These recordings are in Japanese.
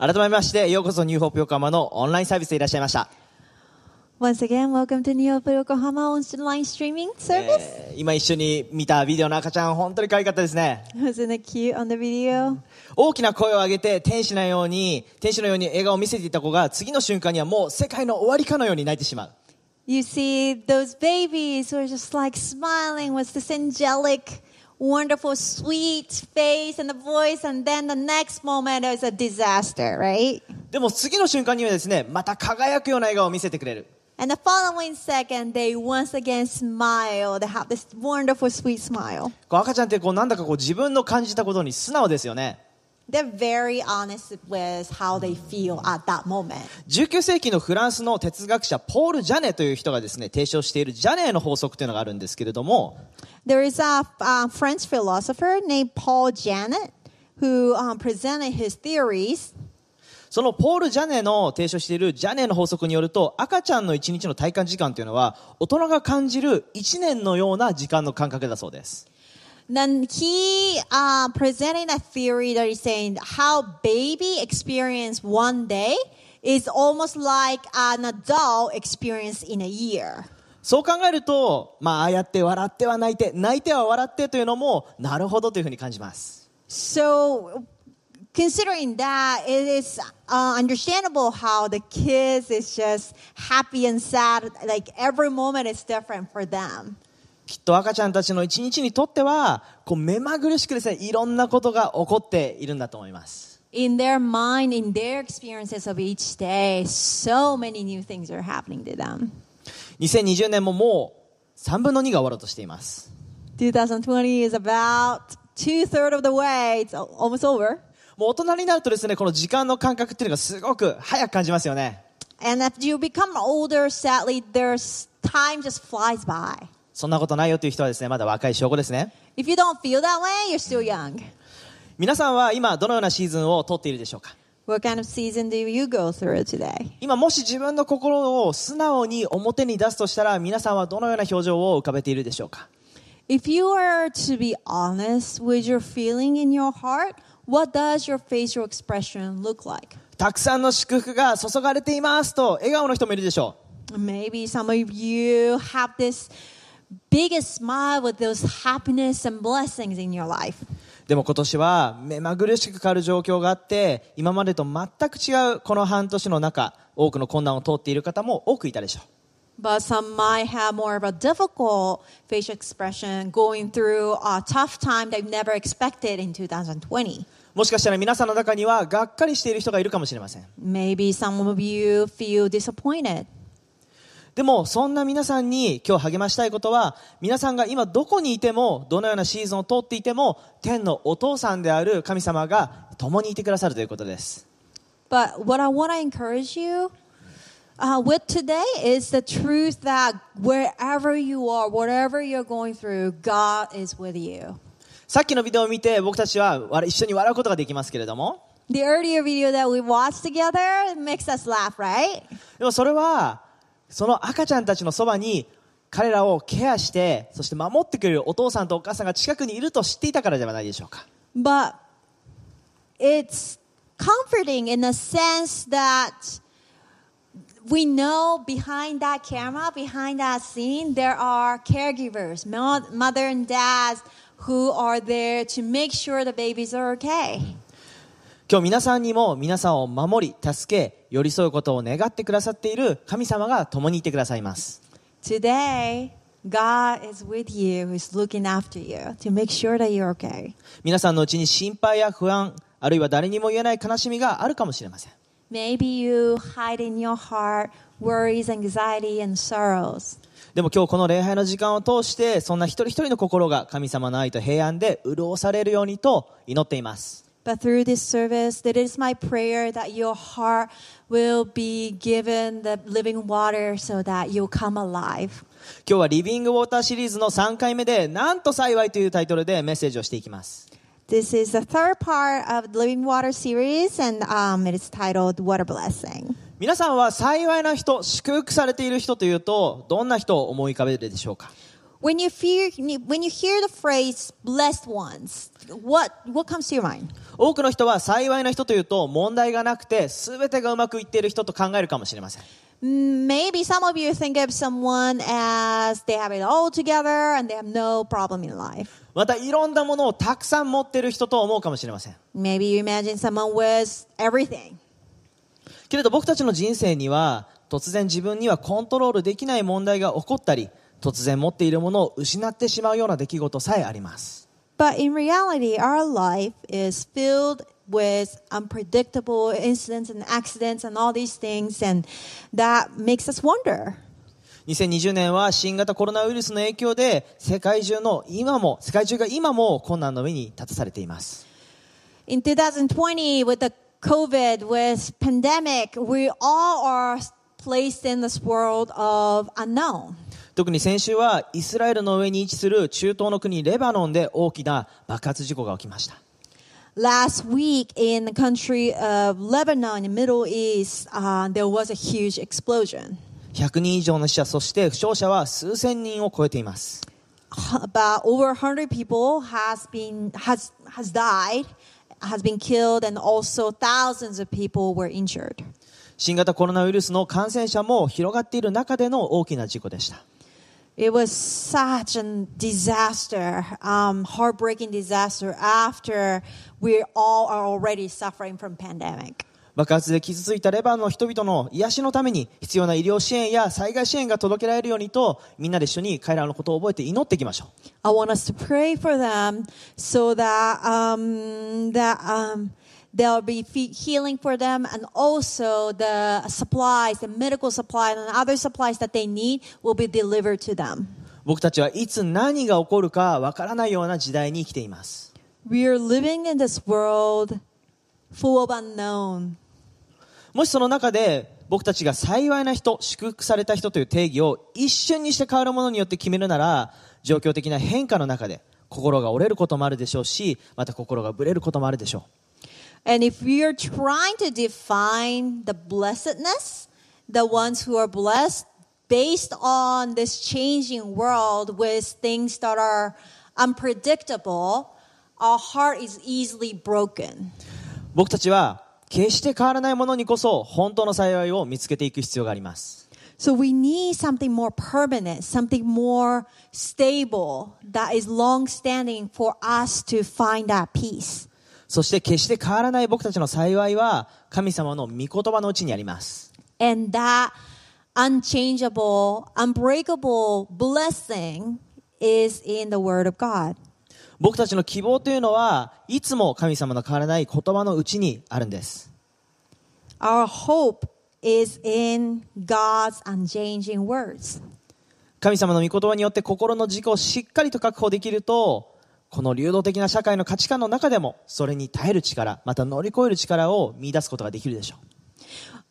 改めまして、ようこそニューホープ横浜のオンラインサービスでいらっしゃいました。Once again, welcome to New Hope Yokohama online streaming service. えー今一緒に見たビデオの赤ちゃん、本当に可愛かったですね。Wasn't it cute on the video? 大きな声を上げて天使のように、天使のように笑顔を見せていた子が次の瞬間にはもう世界の終わりかのように泣いてしまう。You see those babies who are just like smiling with this angelic, wonderful, sweet face and the voice, and then the next moment is a disaster, right? でも次の瞬間にはですね、また輝くような笑顔を見せてくれる。And the following second, they once again smile. They have this wonderful, sweet smile. こう赤ちゃんってこうなんだかこう自分の感じたことに素直ですよね。They're very honest with how they feel at that moment. 19世紀のフランスの哲学者ポール・ジャネという人がですね提唱しているジャネの法則というのがあるんですけれども There is a uh, French philosopher named Paul Janet who um, presented his theories. そのポール・ジャネの提唱しているジャネの法則によると赤ちゃんの1日の体感時間というのは大人が感じる1年のような時間の感覚だそうです Then he uh, presented a theory that is saying how baby experience one day is almost like an adult experience in a year. そう考えると、まあ、ああやって笑っては泣いて泣いては笑ってというのもなるほどというふうに感じます So, considering that, it is uh, understandable how the kids is just happy and sad. Like every moment is different for them. きっと赤ちゃんたちの1日にとってはこう目まぐるしくですねいろんなことが起こっているんだと思います In their mind, in their experiences of each day, so many new things are happening to them. 2020年ももう3分の2が終わろうとしています2020 is about two thirds of the way. It's al- almost over. もう大人になるとですねこの時間の感覚っていうのがすごく早く感じますよね And if you become older, sadly, there's time just flies by. そんなことないよという人はですねまだ若い証拠ですね If you don't feel that way, you're still young. 皆さんは今どのようなシーズンを通っているでしょうか What kind of season do you go through today? 今もし自分の心を素直に表に出すとしたら皆さんはどのような表情を浮かべているでしょうか If you are to be honest with your feeling in your heart, what does your facial expression look like? たくさんの祝福が注がれていますと笑顔の人もいるでしょ Maybe some of you have this biggest smile with those happiness and blessings in your life. うでも今年は目まぐるしく変わる状況があって今までと全く違うこの半年の中多くの困難を通っている方も多くいたでしょう But some might have more of a difficult facial expression going through a tough time they've never expected in 2020. もしかしたら皆さんの中にはがっかりしている人がいるかもしれません Maybe some of you feel disappointed. でもそんな皆さんに今日励ましたいことは皆さんが今どこにいてもどのようなシーズンを通っていても天のお父さんである神様が共にいてくださるということです But what I want to encourage you uh, with today is the truth that wherever you are, whatever you're going through, God is with you. さっきのビデオを見て僕たちはわ一緒に笑うことができますけれども The earlier video that we watched together makes us laugh, right? でもそれはその赤ちゃんたちのそばに彼らをケアしてそして守ってくれるお父さんとお母さんが近くにいると知っていたからではないでしょうか But it's comforting in the sense that we know behind that camera, behind that scene, there are caregivers, mother and dads who are there to make sure the babies are okay. 今日皆さんにも皆さんを守り助け寄り添うことを願ってくださっている神様が共にいてくださいます Today, God is with you, is looking after you to make sure that you're okay. 皆さんのうちに心配や不安あるいは誰にも言えない悲しみがあるかもしれません Maybe you hide in your heart worries, anxiety, and sorrows. でも今日この礼拝の時間を通してそんな一人一人の心が神様の愛と平安で潤されるようにと祈っています But through this service, it is my prayer that your heart will be given the living water so that you'll come alive. 今日はリビングウォーターシリーズの3回目でなんと幸いというタイトルでメッセージをしていきます This is the third part of the Living Water series, and um, it is titled a Blessing. 皆さんは幸いな人祝福されている人というとどんな人を思い浮かべるでしょうか When you hear when you hear the phrase "blessed ones," what what comes to your mind? 多くの人は幸いな人というと問題がなくて全てがうまくいっている人と考えるかもしれません。Maybe some of you think of someone as they have it all together and they have no problem in life. またいろんなものをたくさん持っている人と思うかもしれません。Maybe you imagine someone with everything. けれど僕たちの人生には突然自分にはコントロールできない問題が起こったり突然持っているものを失ってしまうような出来事さえあります But in reality, our life is filled with unpredictable incidents and accidents and all these things, and that makes us wonder. 2020年は新型コロナウイルスの影響で世界中の今も世界中が今も困難の上に立たされています In 2020, with the COVID, with pandemic, we all are placed in this world of unknown. 特に先週はイスラエルの上に位置する中東の国レバノンで大きな爆発事故が起きました Last week, in the country of Lebanon, in the Middle East, uh, there was a huge explosion. 100人以上の死者そして負傷者は数千人を超えています About over 100 people has been has has died, has been killed, and also thousands of people were injured. 新型コロナウイルスの感染者も広がっている中での大きな事故でした It was such a disaster, um, heartbreaking disaster. After we all are already suffering from pandemic. 爆発で傷ついたレバノンの人々の癒しのために必要な医療支援や災害支援が届けられるようにとみんなで一緒に彼らのことを覚えて祈っていきましょう I want us to pray for them so that um, that um, there'll be healing for them, and also the supplies, the medical supplies, and other supplies that they need will be delivered to them. 僕たちはいつ何が起こるかわからないような時代に生きています We are living in this world full of unknown. もしその中で僕たちが幸いな人祝福された人という定義を一瞬にして変わるものによって決めるなら状況的な変化の中で心が折れることもあるでしょうしまた心がぶれることもあるでしょう And if we are trying to define the blessedness, the ones who are blessed based on this changing world with things that are unpredictable, our heart is easily broken. 僕たちは決して変わらないものにこそ本当の幸いを見つけていく必要があります So we need something more permanent, something more stable that is long standing for us to find that peace. そして決して変わらない僕たちの幸いは神様の御言葉のうちにあります。And that unchangeable, unbreakable blessing is in the Word of God. 僕たちの希望というのはいつも神様の変わらない言葉のうちにあるんです。Our hope is in God's unchanging words. 神様の御言葉によって心の軸をしっかりと確保できると、この流動的な社会の価値観の中でもそれに耐える力、また乗り越える力を見出すことができるでしょう。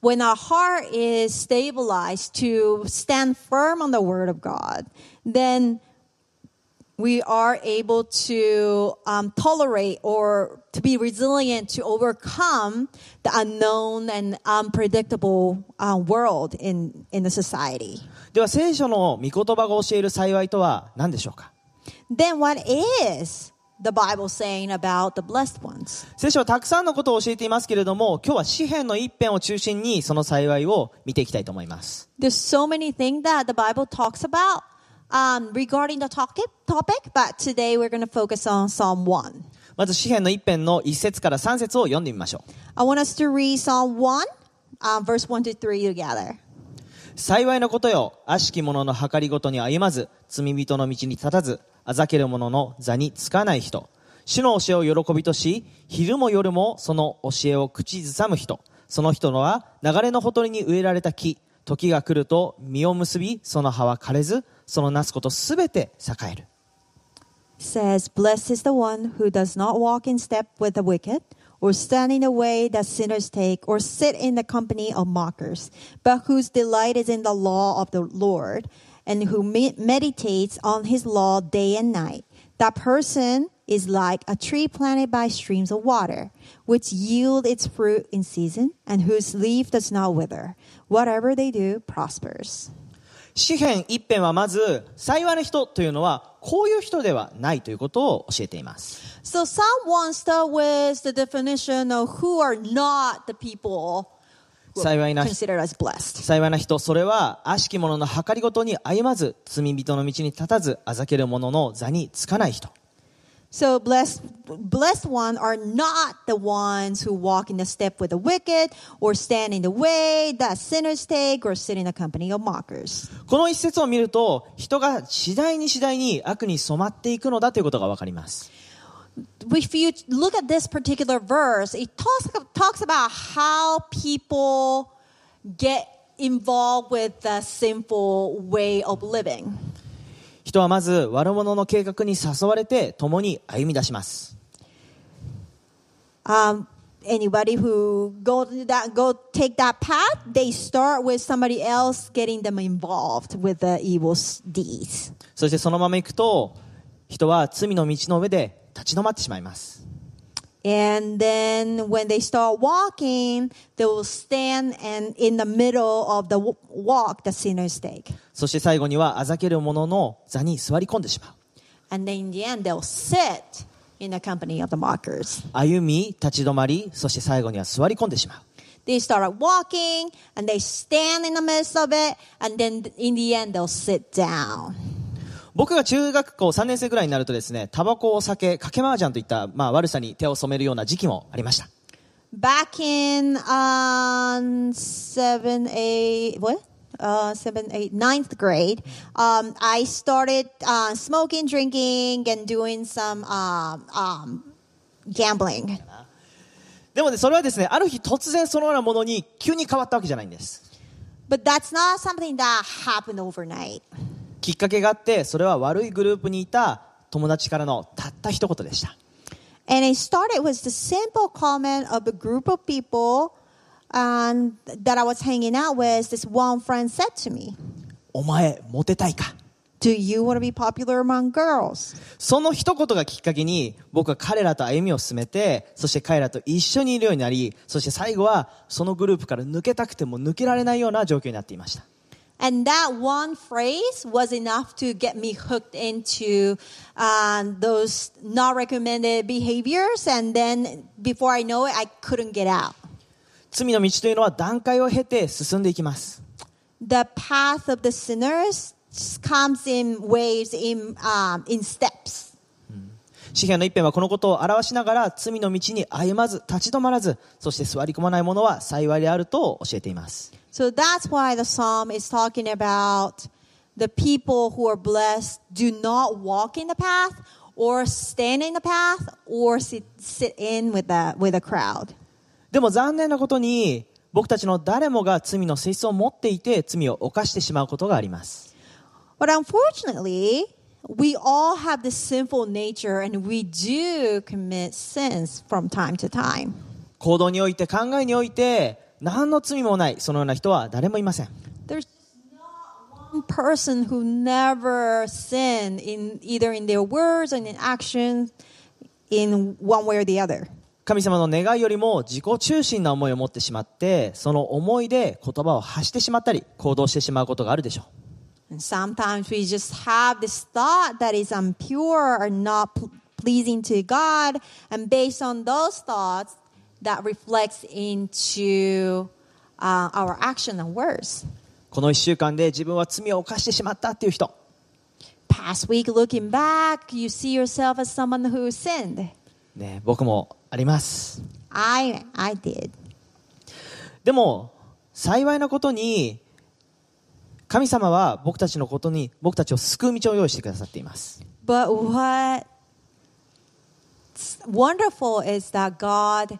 When our heart is stabilized to stand firm on the Word of God, then we are able to um, tolerate or to be resilient to overcome the unknown and unpredictable uh, world in, in the society. では聖書の御言葉が教える幸いとは何でしょうか Then what is the Bible saying about the blessed ones? 聖書はたくさんのことを教えていますけれども、今日は詩篇の一編を中心にその幸いを見ていきたいと思います。There's so many things that the Bible talks about um, regarding the topic, topic, but today we're going to focus on Psalm 1. まず詩篇の一編の一節から三節を読んでみましょう。I want us to read Psalm 1, um, verse 1 to 3 together. 幸いのことよ、悪しき者の計りごとに歩まず、罪人の道に立たず、あざける者の座につかない人。主の教えを喜びとし、昼も夜もその教えを口ずさむ人。その人のは流れのほとりに植えられた木。時が来ると実を結び、その葉は枯れず、そのなすことすべて栄える。says, Blessed is the one who does not walk in step with the wicked, or stand in the way that sinners take, or sit in the company of mockers, but whose delight is in the law of the Lord, and who me- meditates on his law day and night. That person is like a tree planted by streams of water, which yield its fruit in season, and whose leaf does not wither. Whatever they do prospers. 詩編一編はまず、幸いな人というのは、こういう人ではないということを教えています。 So Psalm 1 start with the definition of who are not the people who are 幸いな.幸いな人、それは、悪しき者の計りごとに歩まず、罪人の道に立たず、あざける者の座につかない人。So blessed, blessed one are not the ones who walk in the step with the wicked, or stand in the way that sinners take, or sit in the company of mockers. この一節を見ると、人が次第に次第に悪に染まっていくのだということがわかります。If you look at this particular verse, it talks, talks about how people get involved with the sinful way of living. 人はまず悪者の計画に誘われて共に歩み出します。Um, anybody who go to that go take that path, they start with somebody else getting them involved with the evil s- deeds. そしてそのまま行くと、人は罪の道の上で立ち止まってしまいます。And then when they start walking, they will stand and in the middle of the walk the sinners take. そして最後にはあざける者の座に座り込んでしまう。And then in the end, they'll sit in the company of the mockers. 歩み、立ち止まり、そして最後には座り込んでしまう。They start walking and they stand in the midst of it, and then in the end, they'll sit down. 僕が中学校3年生ぐらいになるとですね、タバコ、お酒、賭け麻雀といった、まあ、悪さに手を染めるような時期もありました。Back in um, seven, eight, what? Uh, seven, eight, ninth grade, um, I started uh, smoking, drinking, and doing some um, um, gambling. でもね、それはですね、ある日突然そのようなものに急に変わったわけじゃないんです。But that's not something that happened overnight. きっかけがあって、それは悪いグループにいた友達からのたった一言でした。And it started with the simple comment of a group of people um, that I was hanging out with. This one friend said to me, お前、モテたいか Do you want to be popular among girls? その一言がきっかけに、僕は彼らと歩みを進めて、そして彼らと一緒にいるようになり、そして最後は、そのグループから抜けたくても抜けられないような状況になっていました。And that one phrase was enough to get me hooked into um, those not recommended behaviors. And then before I know it, I couldn't get out. 罪の道というのは段階を経て進んでいきます。The path of the sinners comes in waves, in, um, in steps. 詩篇の一編はこのことを表しながら、罪の道に歩まず、立ち止まらず、そして座り込まない者は幸いであると教えています。So that's why the psalm is talking about the people who are blessed do not walk in the path or stand in the path or sit, sit in with the, with a crowd. でも残念なことに、僕たちの誰もが罪の性質を持っていて、罪を犯してしまうことがあります。 But unfortunately, we all have this sinful nature and we do commit sins from time to time. 行動において、考えにおいて、 何の罪もない、そのような人は誰もいません。There's person who never sinned in either in their words and in action in one way or the other. 神様の願いよりも自己中心な思いを持ってしまって、その思いで言葉を発してしまったり、行動してしまうことがあるでしょう。Sometimes we just have this thought that is impure or not pl- pleasing to God, and based on those thoughts, that reflects into uh, our action and words. この一週間で自分は罪を犯してしまったっていう人。Past week, looking back, you see yourself as someone who sinned. ね、僕もあります。I I did. でも、幸いなことに、神様は僕たちのことに、僕たちを救う道を用意してくださっています。But what's wonderful is that God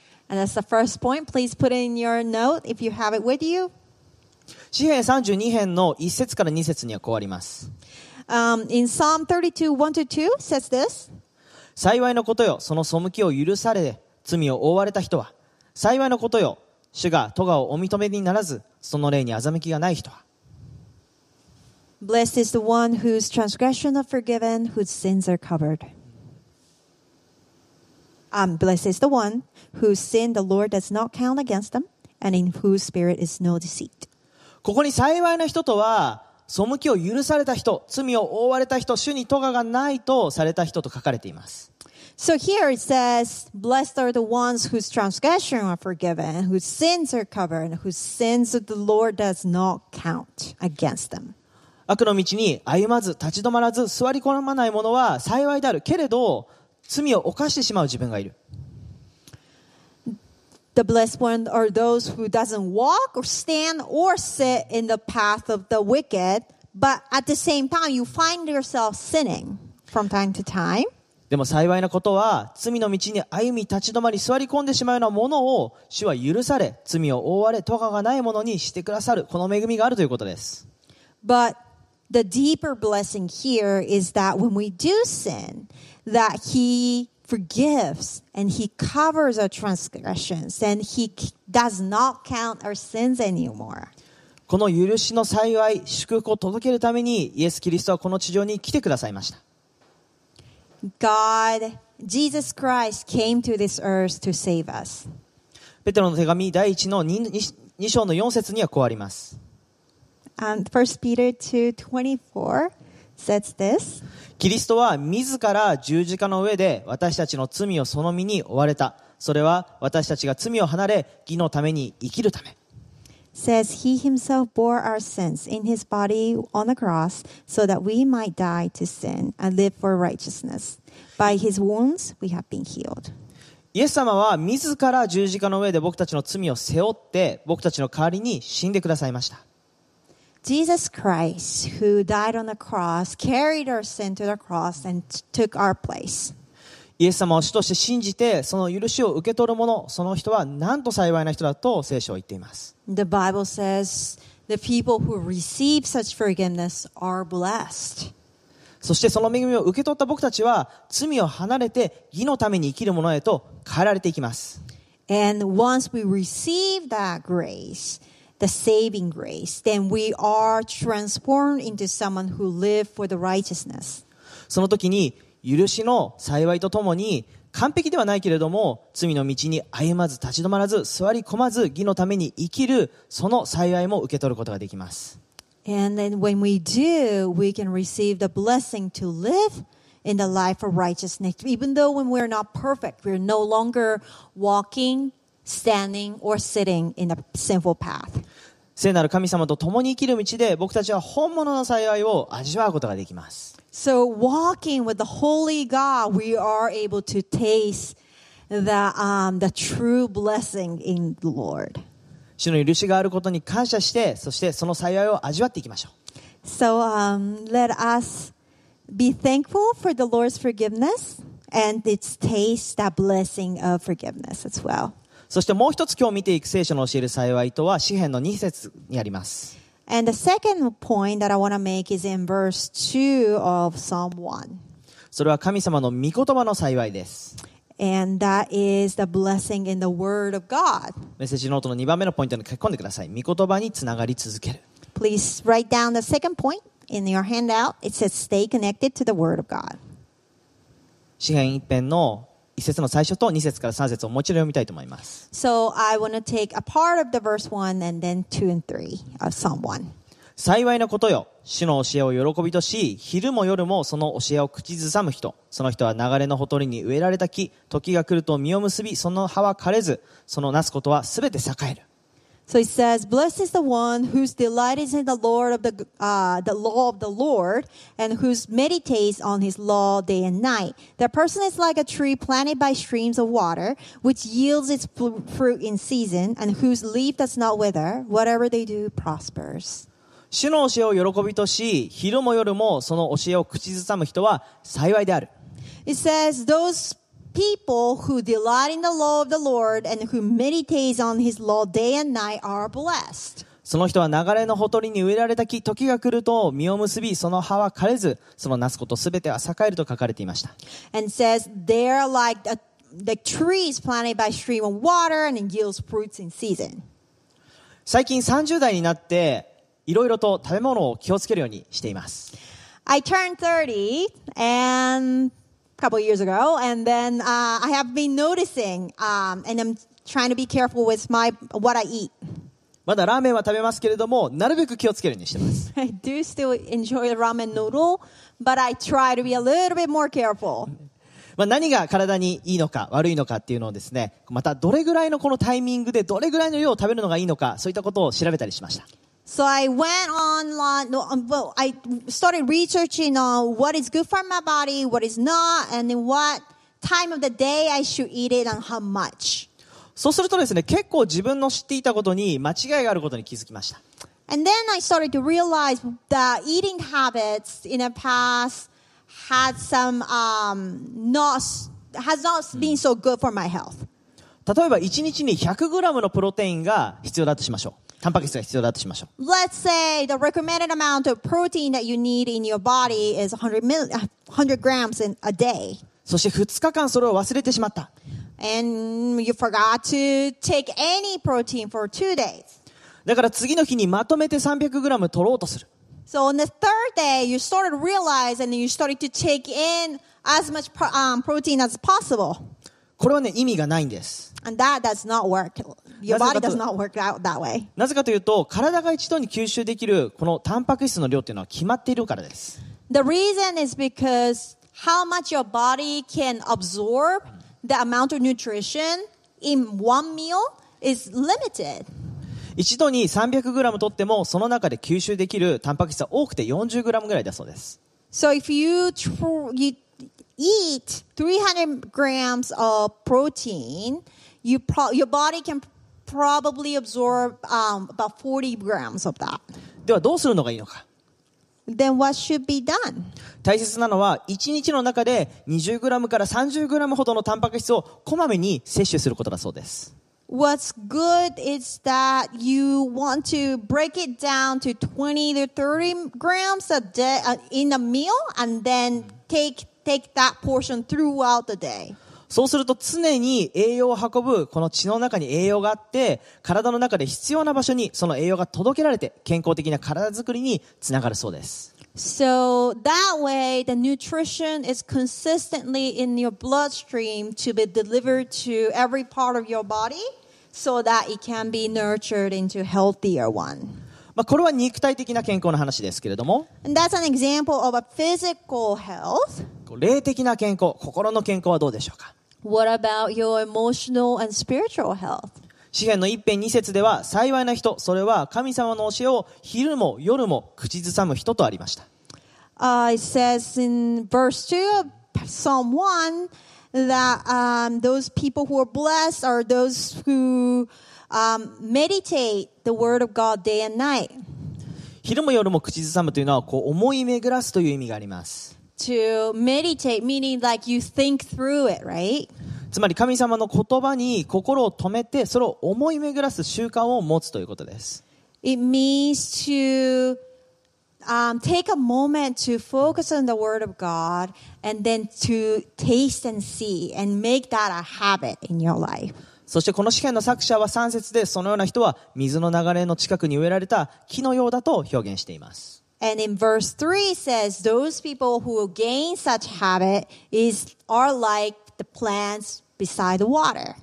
And that's the first point. Please put it in your note if you have it with you. 詩編32編の1節から2節にはこうあります。Um, in Psalm 32, 1 to 2 says this 幸いのことよ、その背きを許され、罪を覆われた人は。幸いのことよ、主が咎をお認めにならず、その霊に欺きがない人は。Blessed is the one whose transgressions are forgiven, whose sins are covered. Um, blessed is the one whose sin the Lord does not count against them, and in whose spirit is no deceit. ここに幸いな人とは、背きを許された人、罪を覆われた人、主に咎がないとされた人と書かれています。So here it says, Blessed are the ones whose transgressions are forgiven, whose sins are covered, whose sins the Lord does not count against them. 悪の道に歩まず、立ち止まらず、座り込まない者は幸いである。けれど、罪を犯してしまう自分がいる。The blessed ones are those who doesn't walk or stand or sit in the path of the wicked, but at the same time you find yourself sinning from time to time. でも幸いなことは、罪の道に歩み立ち止まり座り込んでしまうようなものを、主は許され、罪を覆われ、咎がないものにしてくださる、この恵みがあるということです。But the deeper blessing here is that when we do sin, that he forgives and he covers our transgressions and he does not count our sins anymore. この許しの幸い、祝福を届けるために、イエス・キリストはこの地上に来てくださいました。God, Jesus Christ came to this earth to save us. ペテロの手紙第1の 2, 2章の4節にはこうあります。Um, 1 Peter 2.24 says this. キリストは自ら十字架の上で私たちの罪をその身に追われた。それは私たちが罪を離れ、義のために生きるため。says he himself bore our sins in his body on the cross so that we might die to sin and live for righteousness. By his wounds we have been healed. イエス様は自ら十字架の上で僕たちの罪を背負って、僕たちの代わりに死んでくださいました。Jesus Christ, who died on the cross, carried our sin to the cross and took our place. イエス様を主として信じて、その許しを受け取る者、その人はなんと幸いな人だと聖書は言っています。The Bible says the people who receive such forgiveness are blessed. そしてその恵みを受け取った僕たちは、罪を離れて義のために生きる者へと変えられていきます。And once we receive that grace, the saving grace, then we are transformed into someone who live for the righteousness. その時に、許しの幸いとともに、完璧ではないけれども、罪の道に歩まず立ち止まらず、座り込まず、義のために生きる、その幸いも受け取ることができます。And then when we do, we can receive the blessing to live in the life of righteousness. Even though when we're not perfect, we're no longer walking, standing, or sitting in a sinful path. 聖なる神様と共に生きる道で、僕たちは本物の幸いを味わうことができます。So walking with the holy God, we are able to taste the, um, the true blessing in the Lord. 主の許しがあることに感謝して、そしてその幸いを味わっていきましょう。So um, let us be thankful for the Lord's forgiveness and its taste that blessing of forgiveness as well. そしてもう一つ今日見ていく聖書の教える幸いとは、詩篇の2節にあります。And the second point that I want to make is in verse 2 of Psalm 1. それは神様の御言葉の幸いです。And that is the blessing in the Word of God. メッセージノートの2番目のポイントに書き込んでください。御言葉につながり続ける。Please write down the second point in your handout. It says, stay connected to the Word of God. 詩篇一編の一節の最初と2節から3節をもう一度読みたいと思います。So I want to take a part of the verse 1 and then 2 and 3 of Psalm 1. 幸いなことよ。主の教えを喜びとし、昼も夜もその教えを口ずさむ人。その人は流れのほとりに植えられた木。時が来ると実を結び、その葉は枯れず、そのなすことはすべて栄える。So it says, Blessed is the one whose delight is in the Lord of the, uh, the law of the Lord and whose meditates on his law day and night. That person is like a tree planted by streams of water, which yields its fru- fruit in season and whose leaf does not wither. Whatever they do prospers. 主の教えを喜びとし、昼も夜もその教えを口ずさむ人は幸いである。 It says, Those people who delight in the law of the Lord and who meditates on his law day and night are blessed. その人は流れのほとりに植えられた木、時が来ると実を結び、その葉は枯れず、そのなすことすべては栄えると書かれていました。And says they're like a, the trees planted by stream of water and it yields fruits in season. 最近30代になって、いろいろと食べ物を気をつけるようにしています。I turned 30 and couple years ago, and then uh, I have been noticing, um, and I'm trying to be careful with my what I eat. まだラーメンは食べますけれども、なるべく気をつけるようにしてます。I do still enjoy the ramen noodle, but I try to be a little bit more careful. まあ、何が体にいいのか悪いのかっていうのをですね、またどれぐらいのこのタイミングでどれぐらいの量を食べるのがいいのか、そういったことを調べたりしました。So I went online, um, well, I started researching on what is good for my body, what is not, and in what time of the day I should eat it and how much. そうするとですね、結構自分の知っていたことに間違いがあることに気づきました。And then I started to realize that eating habits in the past had some um, not has not been so good for my health. 例えば1日に 100g のプロテインが必要だとしましょう。タンパク質が必要だとしましょう。Let's say the recommended amount of protein that you need in your body is 100, mil, 100 grams in a day. そして2日間それを忘れてしまった。And you forgot to take any protein for two days. だから次の日にまとめて 300g 取ろうとする。So on the third day, you started to realize and you started to take in as much pro- um, protein as possible. これはね、意味がないんです。And that does not work. Your なぜ body かと- does not work out that way. なぜかというと、体が一度に吸収できるこのタンパク質の量っていうのは決まっているからです。The reason is because how much your body can absorb the amount of nutrition in one meal is limited. 一度に 300g 取っても、その中で吸収できるタンパク質は多くて 40g ぐらいだそうです。So if you you eat 300 grams of protein, you pro- your body can probably absorb um, about 40 grams of that. ではどうするのがいいのか。 Then what should be done? 大切なのは、1日の中で 20g から 30g ほどのタンパク質をこまめに摂取することだそうです。 What's good is that you want to break it down to 20 to 30 grams a day uh, in a meal and then take take that portion throughout the day. そうすると常に栄養を運ぶこの血の中に栄養があって、体の中で必要な場所にその栄養が届けられて健康的な体づくりにつながるそうです。So that way the nutrition is consistently in your bloodstream to be delivered to every part of your body so that it can be nurtured into healthier one. まあ、これは肉体的な健康の話ですけれども、that's an example of a physical health. 霊的な健康、心の健康はどうでしょうか What about your emotional and spiritual health? 詩篇の一編二節では、幸いな人、それは神様の教えを昼も夜も口ずさむ人とありました。Uh, it says in verse 2 of Psalm 1 that um, those people who are blessed are those who um, meditate the word of God day and night. 昼も夜も口ずさむというのは、こう思い巡らすという意味があります。To meditate, meaning like you think through it, right? つまり神様の言葉に心を止めて、それを思い巡らす習慣を持つということです。It means to um, take a moment to focus on the Word of God and then to taste and see and make that a habit in your life. そしてこの詩篇の作者は3節で、そのような人は水の流れの近くに植えられた木のようだと表現しています。And in verse 3 it says, those people who gain such habit is, are like the plants beside the water.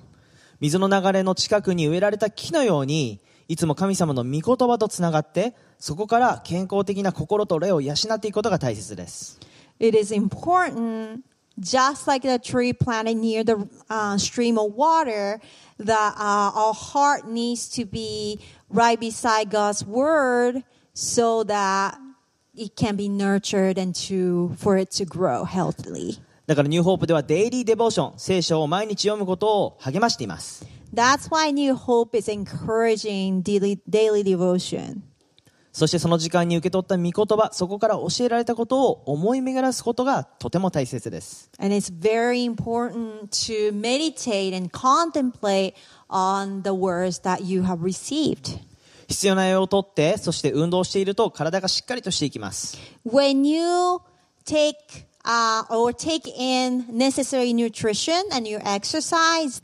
水の流れの近くに植えられた木のように、いつも神様の御言葉とつながって、そこから健康的な心と霊を養っていくことが大切です。 It is important, just like the tree planted near the uh, stream of water, that uh, our heart needs to be right beside God's word so that it can be nurtured and to, for it to grow healthily. だからニューホープではデイリーデボーション、聖書を毎日読むことを励ましています。That's why New Hope is encouraging daily, daily devotion. そしてその時間に受け取った御言葉、そこから教えられたことを思い巡らすことがとても大切です。And it's very important to meditate and contemplate on the words that you have received. 必要な栄養をとって、そして運動していると体がしっかりとしていきます。When you take uh, or take in necessary nutrition and you exercise,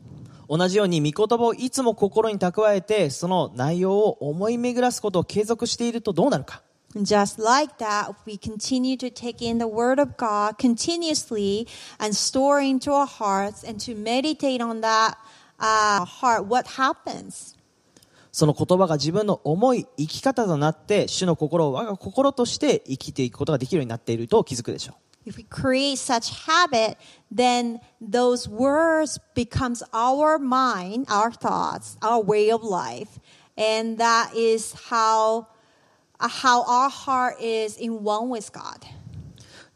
同じように御言葉をいつも心に蓄えて、その内容を思い巡らすことを継続しているとどうなるか。just like that, if we continue to take in the Word of God continuously and store into our hearts and to meditate on that uh, heart, what happens? その言葉が自分の思い、生き方となって、主の心を我が心として生きていくことができるようになっていると気づくでしょう。If we create such habit, then those words becomes our mind, our thoughts, our way of life, and that is how uh, how our heart is in one with God.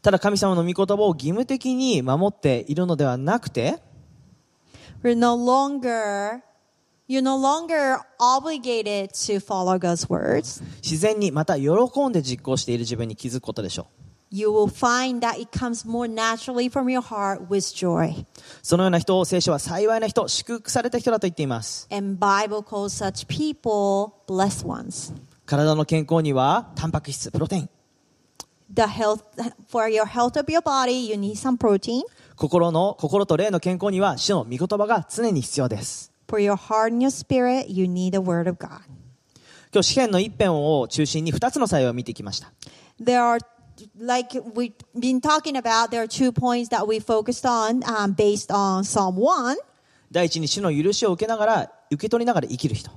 ただ神様の御言葉を義務的に守っているのではなくて、We're no longer you're no longer obligated to follow God's words. 自然にまた喜んで実行している自分に気づくことでしょう。You will find that it comes more naturally from your heart with joy. そのような人を聖書は幸いな人、祝福された人だと言っています。And Bible calls such people blessed ones. 体の健康には、タンパク質、プロテイン。The health for your health of your body, you need some protein. 心の、心と霊の健康には、主の御言葉が常に必要です。For your heart and your spirit, you need the word of God. 今日、詩篇の一編を中心に二つの際を見てきました。There are, like we've been talking about, there are two points that we focused on um, based on Psalm 1. 第一に主の許しを受けながら、受け取りながら生きる人。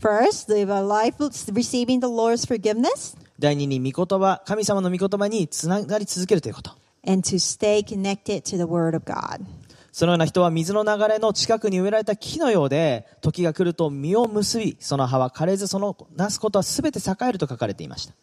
First, live a life receiving the Lord's forgiveness 第二に御言葉、神様の御言葉につながり続けるということ。and to stay connected to the word of God. そのような人は水の流れの近くに植えられた木のようで、時が来ると実を結び、その葉は枯れず、そのなすことはすべて栄えると書かれていました。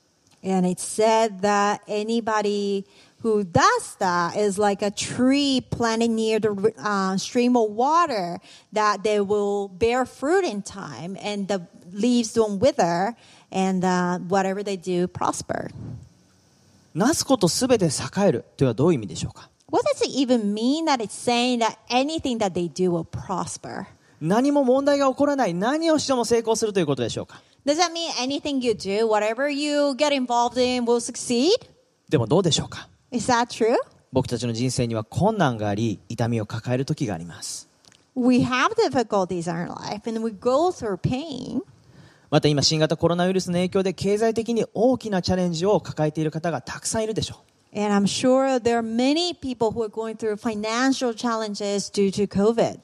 なすことすべて栄えるというのはどういう意味でしょうか？What does it even mean that it's saying that anything that they do will prosper? 何も問題が起こらない、何をしても成功するということでしょうか Does that mean anything you do, whatever you get involved in, will succeed? でもどうでしょうか Is that true? 僕たちの人生には困難があり、痛みを抱える時があります。We have difficulties in our life and we go through pain. また今新型コロナウイルスの影響で経済的に大きなチャレンジを抱えている方がたくさんいるでしょう。And I'm sure there are many people who are going through financial challenges due to COVID.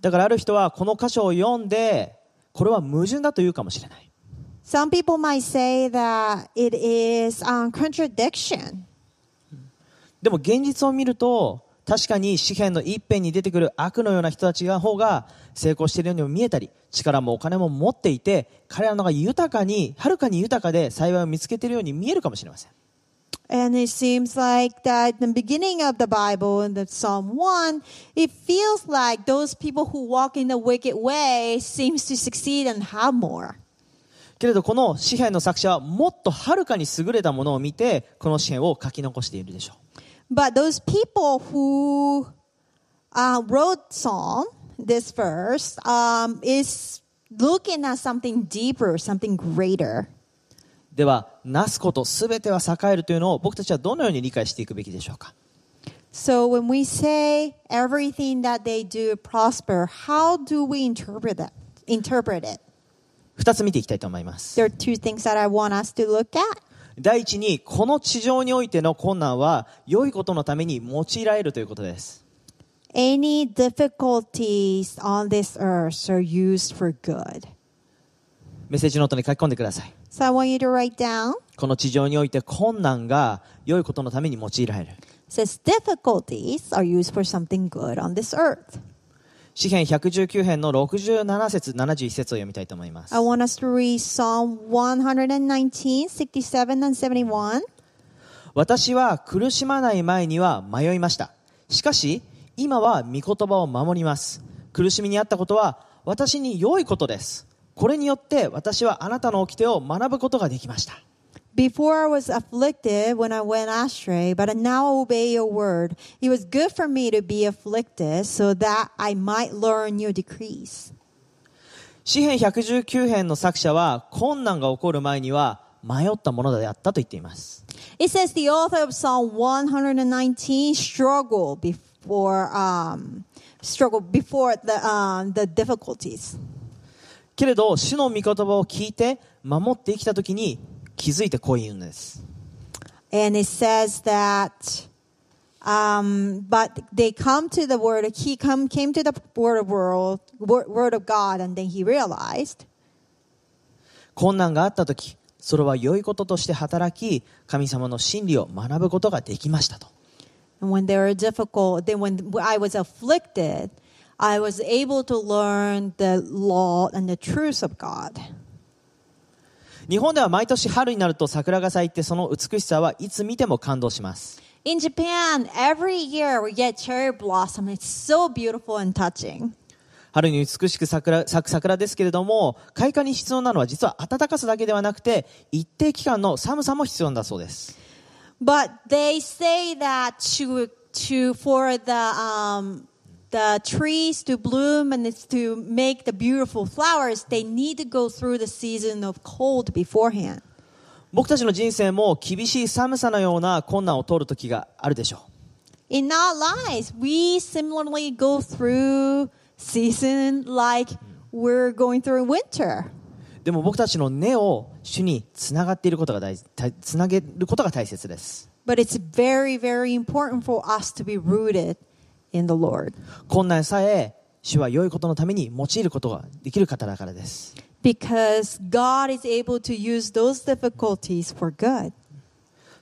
だからある人はこの箇所を読んで、これは矛盾だと言うかもしれない。Some people might say that it is um, contradiction. でも現実を見ると、確かに詩篇の一辺に出てくる悪のような人たちが方が成功しているようにも見えたり、力もお金も持っていて、彼らの方が豊かに、はるかに豊かで幸いを見つけているように見えるかもしれません。And it seems like that in the beginning of the Bible, in the Psalm 1, it feels like those people who walk in the wicked way seems to succeed and have more. けれどこの詩篇の作者はもっとはるかに優れたものを見て、この詩篇を書き残しているでしょう。 But those people who uh, wrote Psalm, this verse, um, is looking at something deeper, something greater. では、なすことすべては栄えるというのを僕たちはどのように理解していくべきでしょうか So when we say everything that they do prosper, how do we interpret that? Interpret it. 二つ見ていきたいと思います。There are two things that I want us to look at. 第一に、この地上においての困難は、良いことのために用いられるということです。Any difficulties on this earth are used for good. メッセージノートに書き込んでください。この地上において困難が良いことのために用いられる。四篇百十九篇119編の67節、71節を読みたいと思います。私は苦しまない前には迷いました。しかし、今は御言葉を守ります。苦しみにあったことは私に良いことです。これによって私はあなたの掟を学ぶことができました。Before I was afflicted when I went astray, but now I obey your word. It was good for me to be afflicted so that I might learn your decrees. 詩編119編の作者は困難が起こる前には迷ったものであったと言っています。It says the author of Psalm 119 struggled before um, struggled before the um, the difficulties. けれど、主の御言葉を聞いて守って生きた時に気づいてこう言うんです。And it says that, um, but they come to the word. He come came to the word of world word, of God, and then he realized 困難があった時、それは良いこととして働き、神様の真理を学ぶことができましたと。And when they were difficult, then when I was afflicted, I was able to learn the law and the truth of God. 日本では毎年春になると桜が咲いてその美しさはいつ見ても感動します。In Japan, every year we get cherry blossom. It's so beautiful and touching. 春に美しく桜咲く桜ですけれども、開花に必要なのは実は暖かさだけではなくて、一定期間の寒さも必要なんだそうです。But they say that to to for the um, the trees to bloom and it's to make the beautiful flowers, they need to go through the season of cold beforehand. 僕たちの人生も厳しい寒さのような困難を通る時があるでしょう。 In our lives, we similarly go through season like we're going through winter. でも僕たちの根を主につながっていることが大大つなげることが大切です。 But it's very, very important for us to be rooted in なさえ主は良いことのために用いることができる方だからです。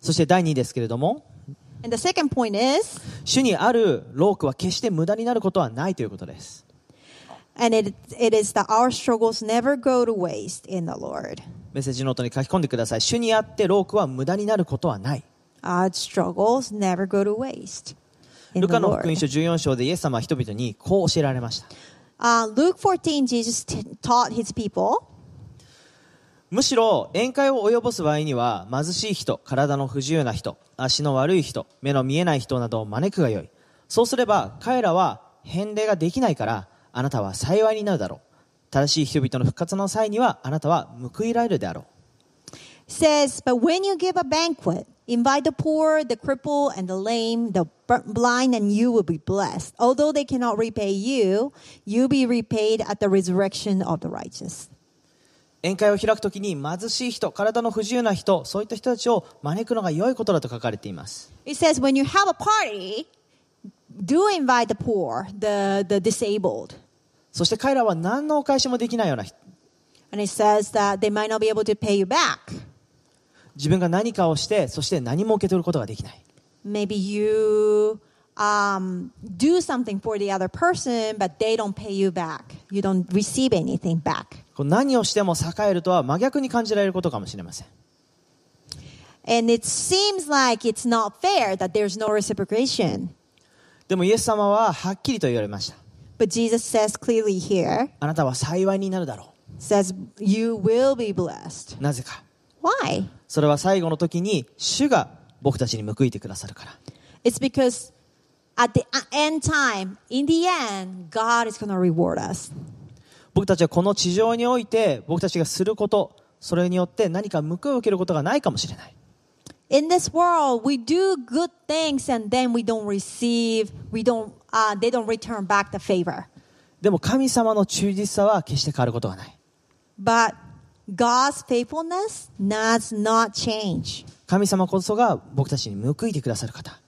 そして第2ですけれども、主にあるロークは決して無駄になることはないということです。メッセージノートに書き込んでください。主にあってロークは無駄になることはない。Our struggles never go to waste. ルカの福音.書14章でイエス様は人々にこう教えられました。Uh, Luke 14, Jesus taught his people むしろ宴会を及ぼす場合には貧しい人、体の不自由な人、足の悪い人、目の見えない人などを招くがよい。そうすれば彼らは返礼ができないからあなたは幸いになるだろう。正しい人々の復活の際にはあなたは報いられるであろう。says, But when you give a banquet, invite the poor, the crippled, and the lame, the blind, and you will be blessed. Although they cannot repay you, you'll be repaid at the resurrection of the righteous. 宴会を開くときに貧しい人、体の不自由な人、そういった人たちを招くのが良いことだと書かれています。It says, When you have a party, do invite the poor, the, the disabled. そして彼らは何のお返しもできないような人、And it says that they might not be able to pay you back. 自分が何かをして、そして何も受け取ることができない。Maybe you um, do something for the other person, but they don't pay you back. You don't receive anything back. 何をしても栄えるとは真逆に感じられることかもしれません。And it seems like it's not fair that there's no reciprocation. でもイエス様ははっきりと言われました。But Jesus says clearly here, あなたは幸いになるだろ says, you will be blessed. う。なぜか。Why? それは最後の時に主が僕たちに報いてくださるから。It's because at the end time, in the end, God is going to reward us. 僕たちはこの地上において僕たちがすること、それによって何か報いを受けることがないかもしれない。In this world, we do good things and then we don't receive, we don't, uh, they don't return back the favor. でも神様の忠実さは決して変わることがない。But God's faithfulness does not change 神様こそが僕たちに報いてくださる方。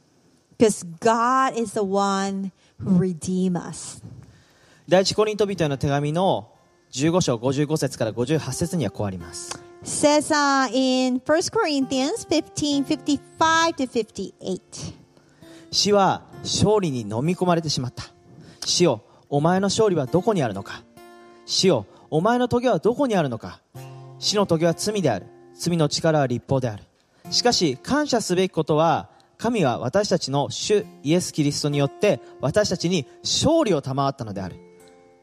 because God is the one who redeem us. 第一コリント人への手紙の15章55節から58節にはこうあります。says uh, in 1 Corinthians 15 55 to 58. 死は勝利に飲み込まれてしまった。死よ、お前の勝利はどこにあるのか死よ、お前の棘はどこにあるのか？死の棘は罪である。罪の力は立法である。しかし、感謝すべきことは、神は私たちの主イエス・キリストによって私たちに勝利を賜ったのである。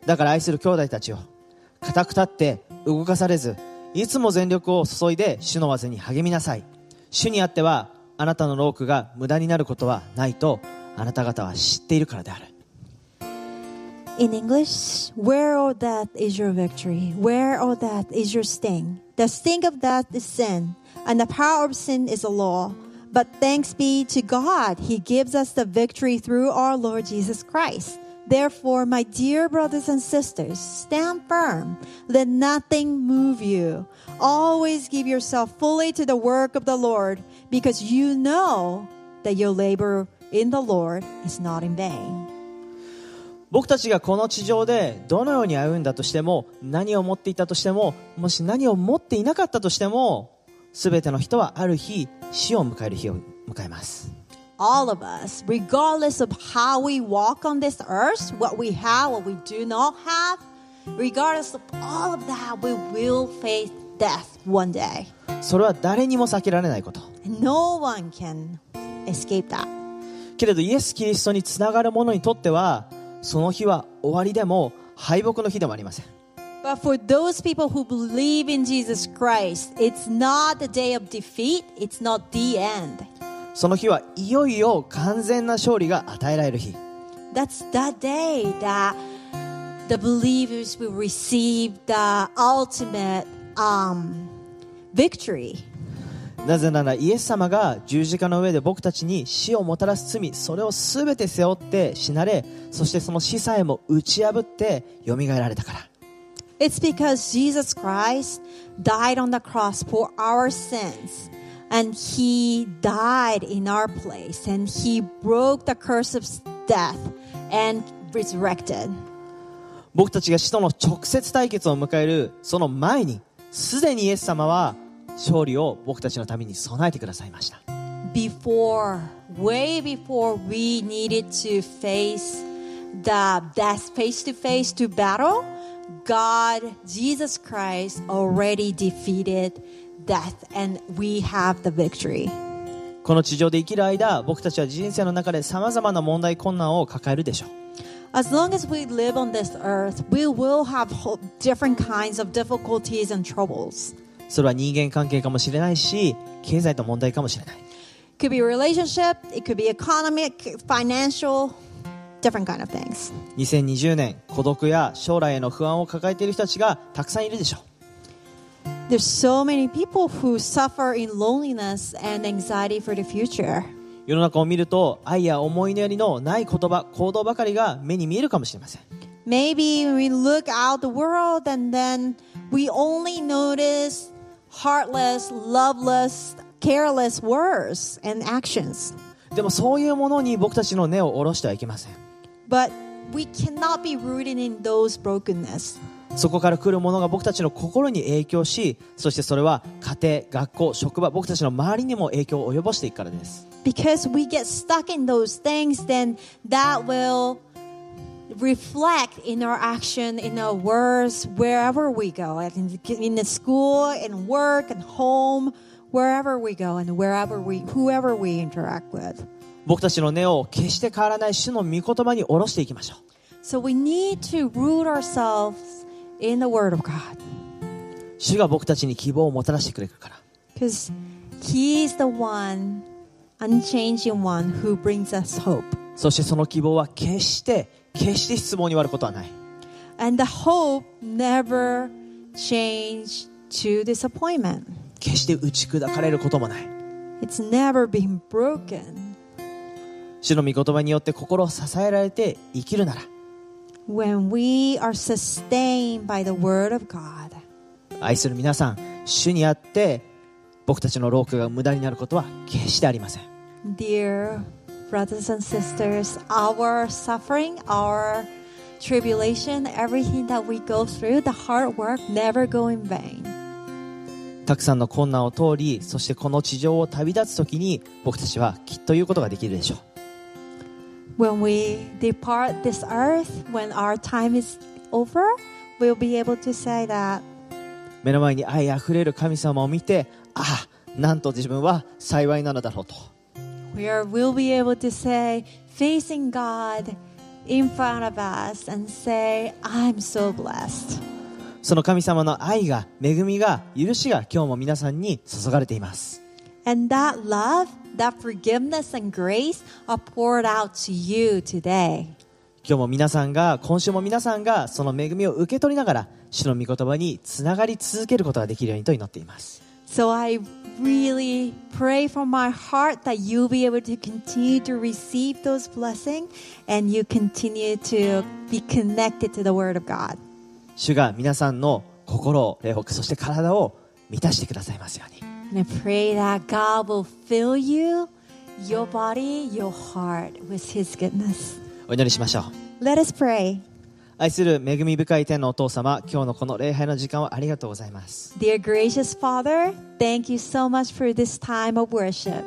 だから愛する兄弟たちよ、固く立って動かされず、いつも全力を注いで主の技に励みなさい。主にあっては、あなたのロークが無駄になることはないと、あなた方は知っているからである。In English, where, O that is your victory? Where, O that is your sting? The sting of death is sin, and the power of sin is the law. But thanks be to God, He gives us the victory through our Lord Jesus Christ. Therefore, my dear brothers and sisters, stand firm. Let nothing move you. Always give yourself fully to the work of the Lord, because you know that your labor in the Lord is not in vain. 僕たちがこの地上でどのように歩んだとしても何を持っていたとしてももし何を持っていなかったとしても全ての人はある日死を迎える日を迎えます all of us, regardless of how we walk on this earth, what we have, what we do not have, regardless of all of that, we will face death one day. それは誰にも避けられないこと No one can escape that. けれどイエス・キリストにつながる者にとってはその日は終わりでも敗北の日でもありません But for those people who believe in Jesus Christ, it's not the day of defeat, it's not the end. その日はいよいよ完全な勝利が与えられる日 That's the day that the believers will receive the ultimate um, victory. なぜならイエス様が十字架の上で僕たちに死をもたらす罪それを全て背負って死なれそしてその死さえも打ち破って蘇られたから It's because Jesus Christ died on the cross for our sins. And he died in our place. And he broke the curse of death and resurrected. 僕たちが死との直接対決を迎えるその前にすでにイエス様は勝利を僕たちのために備えてくださいました Before, way before we needed to face the death face to face to battle, God, Jesus Christ already defeated death and we have the victory. この地上で生きる間僕たちは人生の中で様々な問題困難を抱えるでしょう As long as we live on this earth, we will have different kinds of difficulties and troubles. それは人間関係かもしれないし経済と問題かもしれない could be relationship, it could be economic, financial, different kind of things. 2020年孤独や将来への不安を抱えている人たちがたくさんいるでしょう There's so many people who suffer in loneliness and anxiety for the future. 世の中を見ると愛や思いのやりのない言葉行動ばかりが目に見えるかもしれません Maybe we look out the world and then we only notice heartless, loveless, careless words and actions. でもそういうものに僕たちの根を下ろしてはいけません But we cannot be rooted in those brokenness. そこから来るものが僕たちの心に影響しそしてそれは家庭学校職場僕たちの周りにも影響を及ぼしていくからです Because we get stuck in those things, then that will reflect in our action, in our words, wherever we go, in, in the school, in work, and home, wherever we go, and wherever we, whoever we interact with. 僕たちの根を決して変わらない主の御言葉に下ろしていきましょ So we need to root ourselves in the Word of God, う主が僕たちに希望をもたらしてくれるから because He's the one, unchanging one, who brings us hope. そしてその希望は決して決して失望に終わることはない And the hope never changed to disappointment. 決して打ち砕かれることもない It's never been broken. 主の御言葉によって心を支えられて生きるなら When we are sustained by the Word of God, 愛する皆さん主にあって僕たちの労苦が無駄になることは決してありません dear brothers and sisters, our suffering, our tribulation, everything that we go through, the hard work never go in vain. たくさんの困難を通りそしてこの地上を旅立つ時に僕たちはきっと言うことができるでしょう When we depart this earth, when our time is over, we'll be able to say that 目の前に愛あふれる神様を見てああなんと自分は幸いなのだろうと we are, we'll be able to say, facing God in front of us and say, I'm so blessed. その神様の愛が恵みが許しが今日も皆さんに注がれています And that love, that forgiveness and grace are poured out to you today. 今日も皆さんが、今週も皆さんがその恵みを受け取りながら、主の御言葉につながり続けることができるようにと祈っています。So I really pray from my heart that you'll be able to continue to receive those blessings and you continue to be connected to the Word of God. 主が皆さんの心を、霊北、そして体を満たしてくださいますように。 And I pray that God will fill you, your body, your heart with His goodness. お祈りしましょう。 Let us pray. 愛する恵み深い天のお父様、今日のこの礼拝の時間をありがとうございます。Dear gracious Father, thank you so much for this time of worship.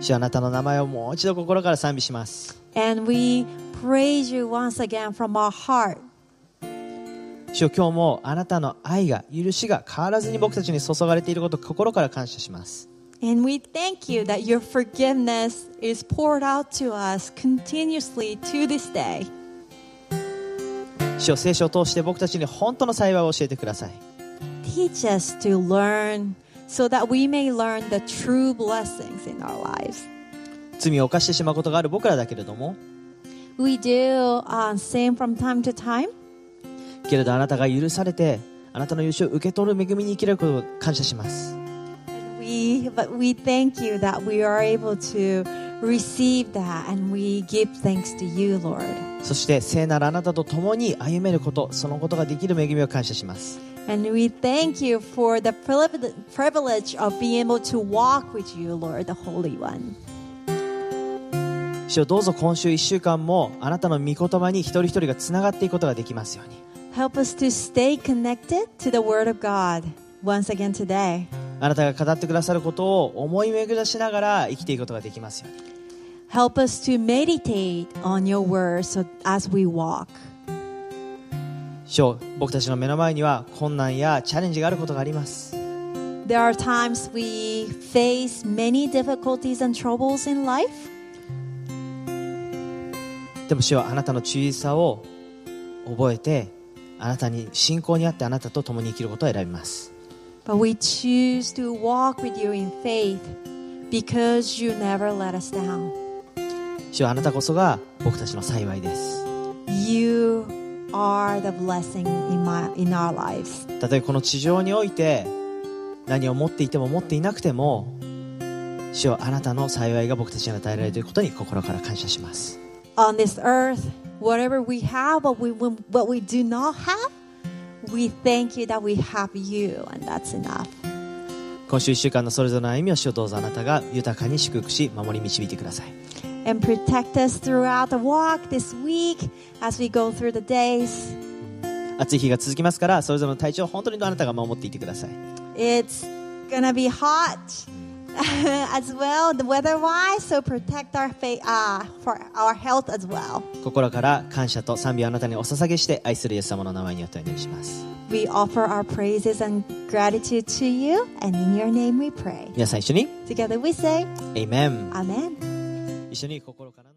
主あなたの名前をもう一度心から賛美します。And we praise you once again from our heart. 主よ今日もあなたの愛が、許しが変わらずに僕たちに注がれていることを心から感謝します。And we thank you that your forgiveness is poured out to us continuously to this day. 主よ聖書を通して僕たちに本当の幸いを教えてください。Teach us to learn so that we may learn the true blessings in our lives. 罪を犯してしまうことがある僕らだけれども、We do uh, sin from time to time, けれどあなたが許されて、あなたの許しを受け取る恵みに生きることを感謝します。we, but we thank you that we are able to receive that and we give thanks to you, Lord. そして聖なるあなたと共に歩めること、そのことができる恵みを感謝します。And we thank you for the privilege of being able to walk with you, Lord, the Holy One. 主よどうぞ今週1週間もあなたの御言葉に一人一人がつながっていくことができますように。Help us to stay connected to the Word of God once again today. あなたが語ってくださることを思い巡らしながら生きていくことができますように。Help us to meditate on your Word so, as we walk. 主よ僕たちの目の前には困難やチャレンジがあることがあります。There are times we face many difficulties and troubles in life, でも主はあなたの注意さを覚えて、あなたに信仰にあってあなたと共に生きることを選びます。but we choose to walk with you in faith because you never let us down. 主はあなたこそが僕たちの幸いです。You are the blessing in, my, in our lives. たとえこの地上において何を持っていても持っていなくても主はあなたの幸いが僕たちに与えられていることに心から感謝します On this earth, whatever we have, but we, what we do not have, we thank you that we have you, and that's enough. 今週1週間のそれぞれの歩みを主をどうぞあなたが豊かに祝福し守り導いてください And protect us throughout the walk this week as we go through the days. 暑い日が続きますからそれぞれの体調を本当にあなたが守っていてください It's gonna be hot as well, the weather-wise. So protect our fa- uh, for our health as well. 心から感謝と賛美をあなたにお捧げして愛するイエス様の名前によってお祈りします We offer our praises and gratitude to you, and in your name we pray. 皆さん一緒に Together we say, Amen Amen. 一緒に心から